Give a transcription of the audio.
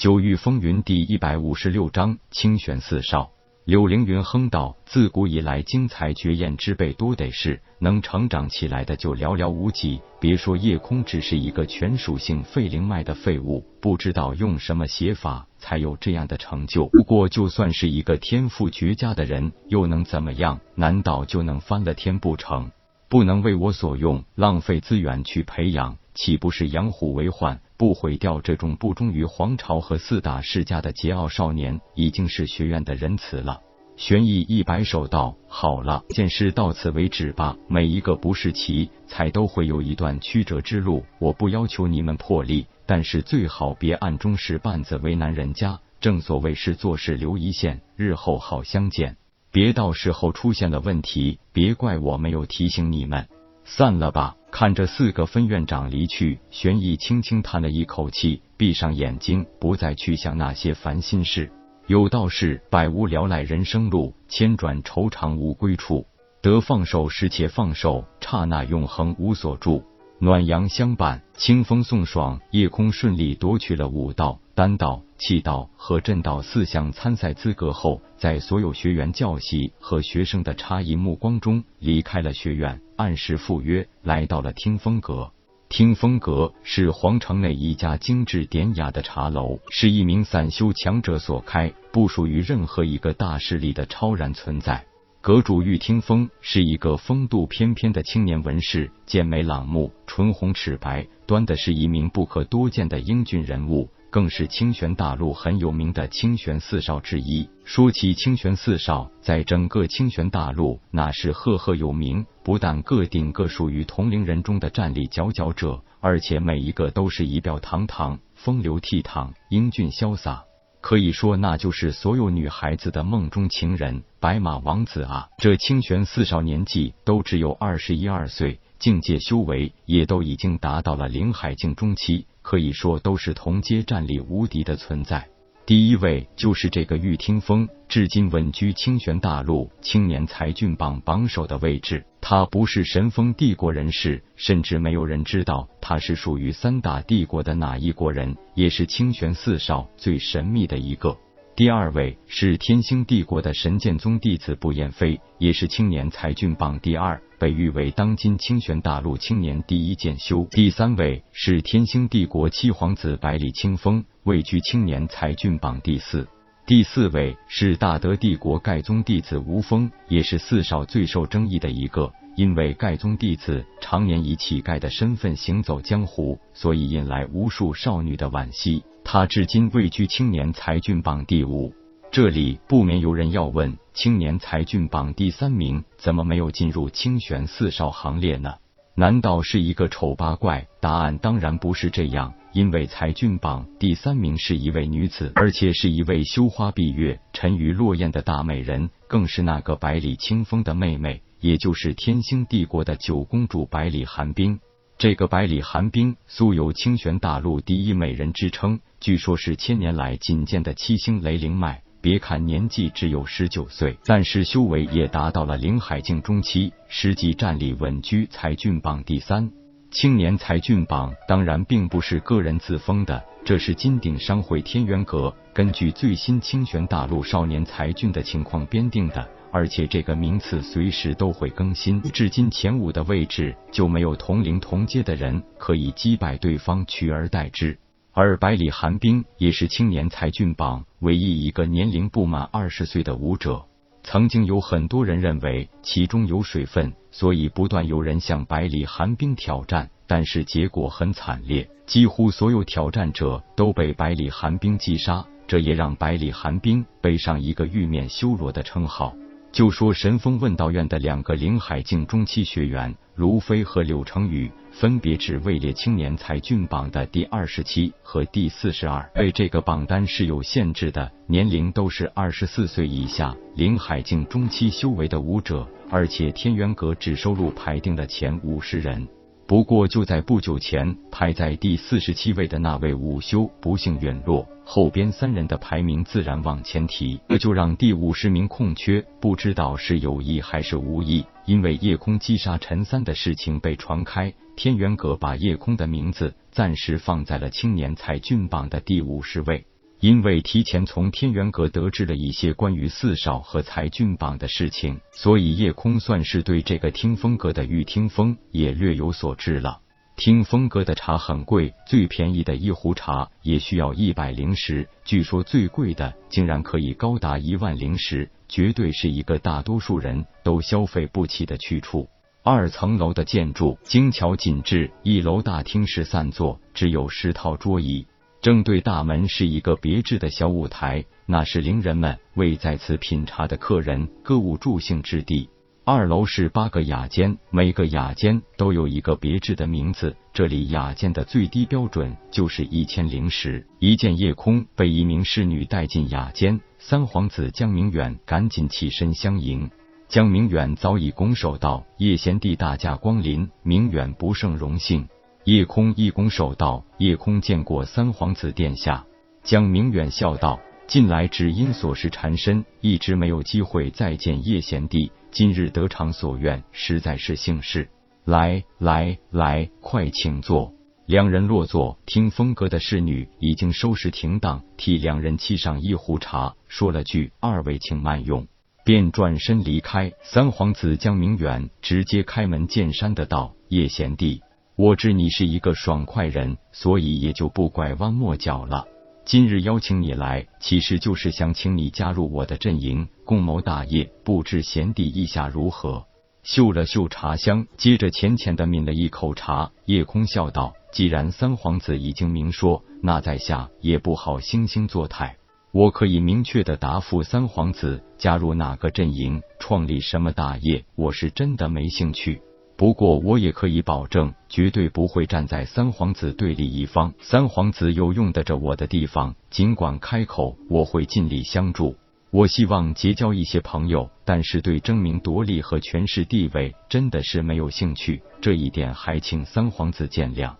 九域风云第一百五十六章清玄四少。柳凌云哼道：“自古以来，精彩绝艳之辈多得是，能成长起来的就寥寥无几。别说夜空只是一个全属性废灵脉的废物，不知道用什么邪法才有这样的成就。不过，就算是一个天赋绝佳的人，又能怎么样？难道就能翻了天不成？不能为我所用，浪费资源去培养，岂不是养虎为患？”不毁掉这种不忠于皇朝和四大世家的桀骜少年，已经是学院的仁慈了。玄逸一摆手道：“好了，件事到此为止吧。每一个不是棋，才都会有一段曲折之路。我不要求你们破例，但是最好别暗中使绊子，为难人家。正所谓是做事留一线，日后好相见。别到时候出现了问题，别怪我没有提醒你们。散了吧。”看着四个分院长离去，玄逸轻轻叹了一口气，闭上眼睛，不再去想那些烦心事。有道是：百无聊赖人生路，千转愁肠无归处。得放手时且放手，刹那永恒无所住。暖阳相伴，清风送爽，夜空顺利夺取了武道、丹道、气道和震道四项参赛资格后，在所有学员教习和学生的诧异目光中，离开了学院，按时赴约，来到了听风阁。听风阁是皇城内一家精致典雅的茶楼，是一名散修强者所开，不属于任何一个大势力的超然存在。阁主玉听风是一个风度翩翩的青年文士，剑眉朗目，唇红齿白，端的是一名不可多见的英俊人物，更是清玄大陆很有名的清玄四少之一。说起清玄四少，在整个清玄大陆那是赫赫有名，不但个顶个属于同龄人中的战力佼佼者，而且每一个都是仪表堂堂、风流倜傥、英俊潇洒。可以说，那就是所有女孩子的梦中情人，白马王子啊！这清玄四少年纪都只有二十一二岁，境界修为也都已经达到了灵海境中期，可以说都是同阶战力无敌的存在。第一位就是这个玉听风，至今稳居清玄大陆青年才俊榜榜首的位置。他不是神风帝国人士，甚至没有人知道他是属于三大帝国的哪一国人，也是清玄四少最神秘的一个。第二位是天星帝国的神剑宗弟子步彦飞，也是青年才俊榜第二。被誉为当今清玄大陆青年第一剑修。第三位是天星帝国七皇子百里清风，位居青年才俊榜第四。第四位是大德帝国盖宗弟子吴峰，也是四少最受争议的一个。因为盖宗弟子常年以乞丐的身份行走江湖，所以引来无数少女的惋惜。他至今位居青年才俊榜第五。这里不免有人要问：青年才俊榜第三名怎么没有进入清玄四少行列呢？难道是一个丑八怪？答案当然不是这样，因为才俊榜第三名是一位女子，而且是一位羞花闭月、沉鱼落雁的大美人，更是那个百里清风的妹妹，也就是天星帝国的九公主百里寒冰。这个百里寒冰素有清玄大陆第一美人之称，据说是千年来仅见的七星雷灵脉。别看年纪只有十九岁，但是修为也达到了灵海境中期，实际战力稳居才俊榜第三。青年才俊榜当然并不是个人自封的，这是金鼎商会天元阁根据最新清玄大陆少年才俊的情况编定的，而且这个名次随时都会更新。至今前五的位置就没有同龄同阶的人可以击败对方，取而代之。而百里寒冰也是青年才俊榜唯一一个年龄不满二十岁的武者。曾经有很多人认为其中有水分，所以不断有人向百里寒冰挑战，但是结果很惨烈，几乎所有挑战者都被百里寒冰击杀，这也让百里寒冰背上一个玉面修罗的称号。就说神风问道院的两个灵海境中期学员卢飞和柳成宇，分别只位列青年才俊榜的第二十七和第四十二。被这个榜单是有限制的，年龄都是二十四岁以下，灵海境中期修为的武者，而且天元阁只收入排定的前五十人。不过就在不久前，排在第四十七位的那位午休不幸陨落，后边三人的排名自然往前提，这就让第五十名空缺，不知道是有意还是无意。因为夜空击杀陈三的事情被传开，天元阁把夜空的名字暂时放在了青年才俊榜的第五十位。因为提前从天元阁得知了一些关于四少和才俊榜的事情，所以叶空算是对这个听风阁的玉听风也略有所知了。听风阁的茶很贵，最便宜的一壶茶也需要一百灵石，据说最贵的竟然可以高达一万灵石，绝对是一个大多数人都消费不起的去处。二层楼的建筑精巧紧致，一楼大厅是散座，只有十套桌椅。正对大门是一个别致的小舞台，那是伶人们为在此品茶的客人歌舞助兴之地。二楼是八个雅间，每个雅间都有一个别致的名字。这里雅间的最低标准就是一千灵石。一见夜空被一名侍女带进雅间，三皇子江明远赶紧起身相迎。江明远早已拱手道：“叶贤弟大驾光临，明远不胜荣幸。”叶空一拱手道：“叶空见过三皇子殿下。”江明远笑道。近来只因琐事缠身，一直没有机会再见叶贤弟。今日得偿所愿，实在是幸事。来来来，快请坐。两人落座，听风阁的侍女已经收拾停当，替两人沏上一壶茶，说了句“二位请慢用”，便转身离开。三皇子江明远直接开门见山的道：“叶贤弟，我知你是一个爽快人，所以也就不拐弯抹角了。”今日邀请你来，其实就是想请你加入我的阵营，共谋大业。不知贤弟意下如何？嗅了嗅茶香，接着浅浅的抿了一口茶。夜空笑道：“既然三皇子已经明说，那在下也不好惺惺作态。我可以明确的答复三皇子，加入哪个阵营，创立什么大业，我是真的没兴趣。”不过，我也可以保证，绝对不会站在三皇子对立一方。三皇子有用得着我的地方，尽管开口，我会尽力相助。我希望结交一些朋友，但是对争名夺利和权势地位，真的是没有兴趣。这一点还请三皇子见谅。